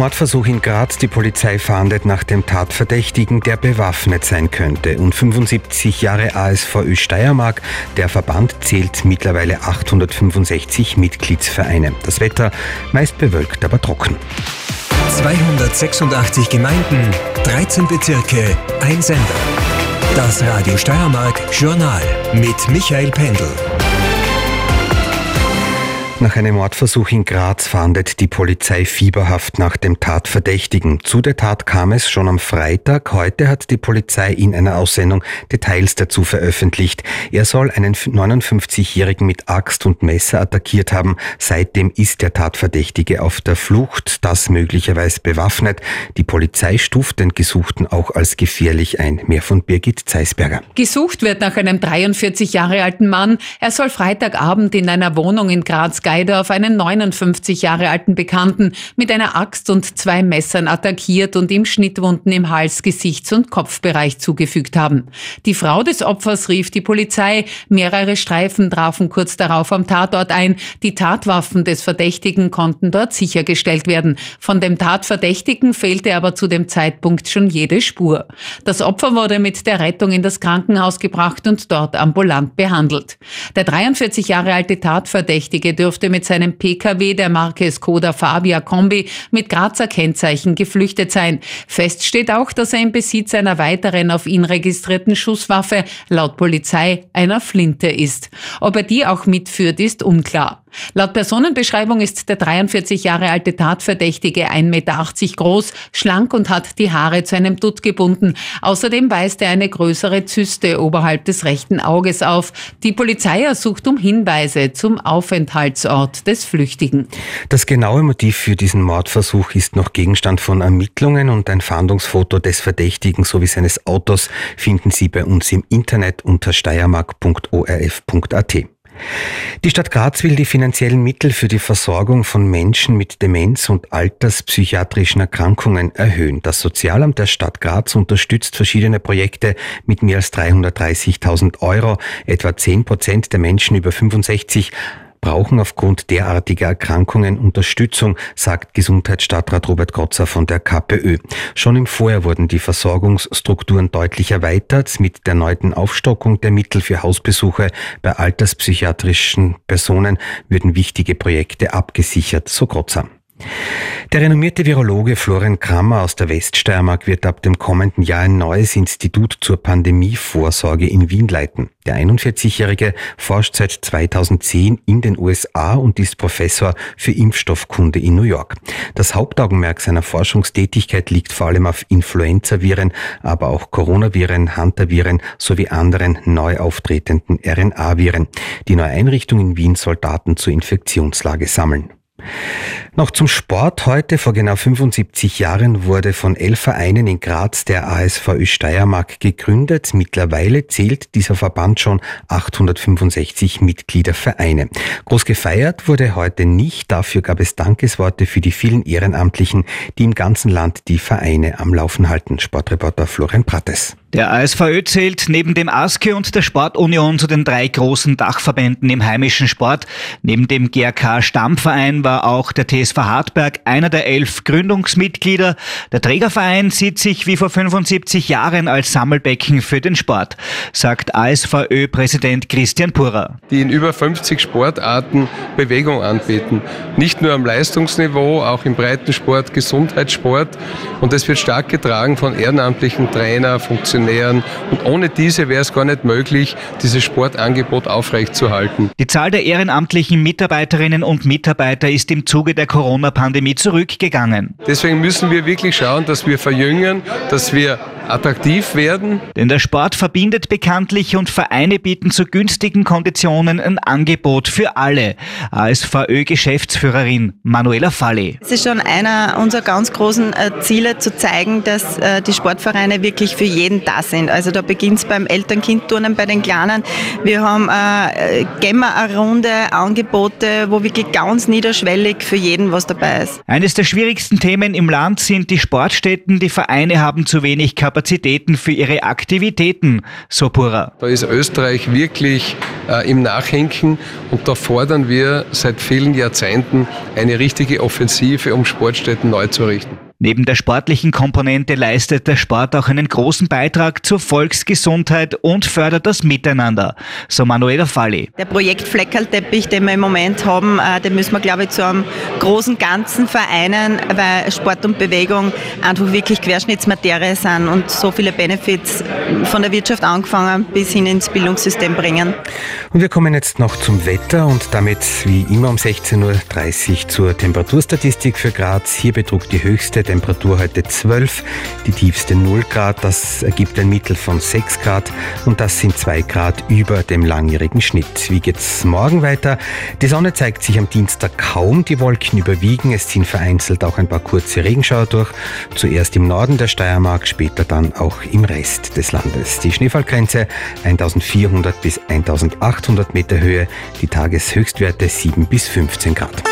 Mordversuch in Graz. Die Polizei fahndet nach dem Tatverdächtigen, der bewaffnet sein könnte. Und 75 Jahre ASVÖ Steiermark. Der Verband zählt mittlerweile 865 Mitgliedsvereine. Das Wetter meist bewölkt, aber trocken. 286 Gemeinden, 13 Bezirke, ein Sender. Das Radio Steiermark Journal mit Michael Pendel. Nach einem Mordversuch in Graz fahndet die Polizei fieberhaft nach dem Tatverdächtigen. Zu der Tat kam es schon am Freitag. Heute hat die Polizei in einer Aussendung Details dazu veröffentlicht. Er soll einen 59-Jährigen mit Axt und Messer attackiert haben. Seitdem ist der Tatverdächtige auf der Flucht, das möglicherweise bewaffnet. Die Polizei stuft den Gesuchten auch als gefährlich ein. Mehr von Birgit Zeisberger. Gesucht wird nach einem 43 Jahre alten Mann. Er soll Freitagabend in einer Wohnung in Graz Geidorf einen 59 Jahre alten Bekannten mit einer Axt und zwei Messern attackiert und ihm Schnittwunden im Hals-, Gesichts- und Kopfbereich zugefügt haben. Die Frau des Opfers rief die Polizei. Mehrere Streifen trafen kurz darauf am Tatort ein. Die Tatwaffen des Verdächtigen konnten dort sichergestellt werden. Von dem Tatverdächtigen fehlte aber zu dem Zeitpunkt schon jede Spur. Das Opfer wurde mit der Rettung in das Krankenhaus gebracht und dort ambulant behandelt. Der 43 Jahre alte Tatverdächtige dürfte dürfte mit seinem Pkw der Marke Skoda Fabia Kombi mit Grazer Kennzeichen geflüchtet sein. Fest steht auch, dass er im Besitz einer weiteren auf ihn registrierten Schusswaffe, laut Polizei, einer Flinte ist. Ob er die auch mitführt, ist unklar. Laut Personenbeschreibung ist der 43 Jahre alte Tatverdächtige 1,80 Meter groß, schlank und hat die Haare zu einem Dutt gebunden. Außerdem weist er eine größere Zyste oberhalb des rechten Auges auf. Die Polizei ersucht um Hinweise zum Aufenthaltsort des Flüchtigen. Das genaue Motiv für diesen Mordversuch ist noch Gegenstand von Ermittlungen und ein Fahndungsfoto des Verdächtigen sowie seines Autos finden Sie bei uns im Internet unter steiermark.orf.at. Die Stadt Graz will die finanziellen Mittel für die Versorgung von Menschen mit Demenz und alterspsychiatrischen Erkrankungen erhöhen. Das Sozialamt der Stadt Graz unterstützt verschiedene Projekte mit mehr als 330.000 Euro. Etwa 10 Prozent der Menschen über 65 brauchen aufgrund derartiger Erkrankungen Unterstützung, sagt Gesundheitsstadtrat Robert Grotzer von der KPÖ. Schon im Vorjahr wurden die Versorgungsstrukturen deutlich erweitert. Mit der neuen Aufstockung der Mittel für Hausbesuche bei alterspsychiatrischen Personen würden wichtige Projekte abgesichert, so Grotzer. Der renommierte Virologe Florian Krammer aus der Weststeiermark wird ab dem kommenden Jahr ein neues Institut zur Pandemievorsorge in Wien leiten. Der 41-Jährige forscht seit 2010 in den USA und ist Professor für Impfstoffkunde in New York. Das Hauptaugenmerk seiner Forschungstätigkeit liegt vor allem auf Influenzaviren, aber auch Coronaviren, Hantaviren sowie anderen neu auftretenden RNA-Viren. Die neue Einrichtung in Wien soll Daten zur Infektionslage sammeln. Noch zum Sport. Heute vor genau 75 Jahren wurde von elf Vereinen in Graz der ASVÖ Steiermark gegründet. Mittlerweile zählt dieser Verband schon 865 Mitgliedervereine. Groß gefeiert wurde heute nicht. Dafür gab es Dankesworte für die vielen Ehrenamtlichen, die im ganzen Land die Vereine am Laufen halten. Sportreporter Florian Prattes. Der ASVÖ zählt neben dem ASKE und der Sportunion zu den drei großen Dachverbänden im heimischen Sport. Neben dem GRK Stammverein war auch der TSV Hartberg einer der elf Gründungsmitglieder. Der Trägerverein sieht sich wie vor 75 Jahren als Sammelbecken für den Sport, sagt ASVÖ-Präsident Christian Purer. Die in über 50 Sportarten Bewegung anbieten. Nicht nur am Leistungsniveau, auch im Breitensport, Gesundheitssport. Und das wird stark getragen von ehrenamtlichen Trainer, Funktionären. Und ohne diese wäre es gar nicht möglich, dieses Sportangebot aufrechtzuerhalten. Die Zahl der ehrenamtlichen Mitarbeiterinnen und Mitarbeiter ist im Zuge der Corona-Pandemie zurückgegangen. Deswegen müssen wir wirklich schauen, dass wir verjüngen, dass wir attraktiv werden. Denn der Sport verbindet bekanntlich und Vereine bieten zu günstigen Konditionen ein Angebot für alle. ASVÖ-Geschäftsführerin Manuela Falli. Es ist schon einer unserer ganz großen äh, Ziele zu zeigen, dass äh, die Sportvereine wirklich für jeden da sind. Also da beginnt es beim Eltern-Kind-Turnen bei den Kleinen. Wir haben äh, Gemma eine Runde Angebote, wo wirklich ganz niederschwellig für jeden was dabei ist. Eines der schwierigsten Themen im Land sind die Sportstätten. Die Vereine haben zu wenig Kapazität Kapazitäten für ihre Aktivitäten, so Pura. Da ist Österreich wirklich äh, im Nachhinken und da fordern wir seit vielen Jahrzehnten eine richtige Offensive, um Sportstätten neu zu richten. Neben der sportlichen Komponente leistet der Sport auch einen großen Beitrag zur Volksgesundheit und fördert das Miteinander, so Manuela Falli. Der Projekt Fleckerlteppich, den wir im Moment haben, äh, den müssen wir, glaube ich, zu einem großen Ganzen vereinen, weil Sport und Bewegung einfach wirklich Querschnittsmaterie sind und so viele Benefits von der Wirtschaft angefangen bis hin ins Bildungssystem bringen. Und wir kommen jetzt noch zum Wetter und damit wie immer um 16.30 Uhr zur Temperaturstatistik für Graz. Hier betrug die höchste Temperatur heute 12, die tiefste 0 Grad. Das ergibt ein Mittel von 6 Grad und das sind 2 Grad über dem langjährigen Schnitt. Wie geht's morgen weiter? Die Sonne zeigt sich am Dienstag kaum, die Wolken überwiegen, es ziehen vereinzelt auch ein paar kurze Regenschauer durch. Zuerst im Norden der Steiermark, später dann auch im Rest des Landes. Die Schneefallgrenze 1400 bis 1800 Meter Höhe, die Tageshöchstwerte 7 bis 15 Grad.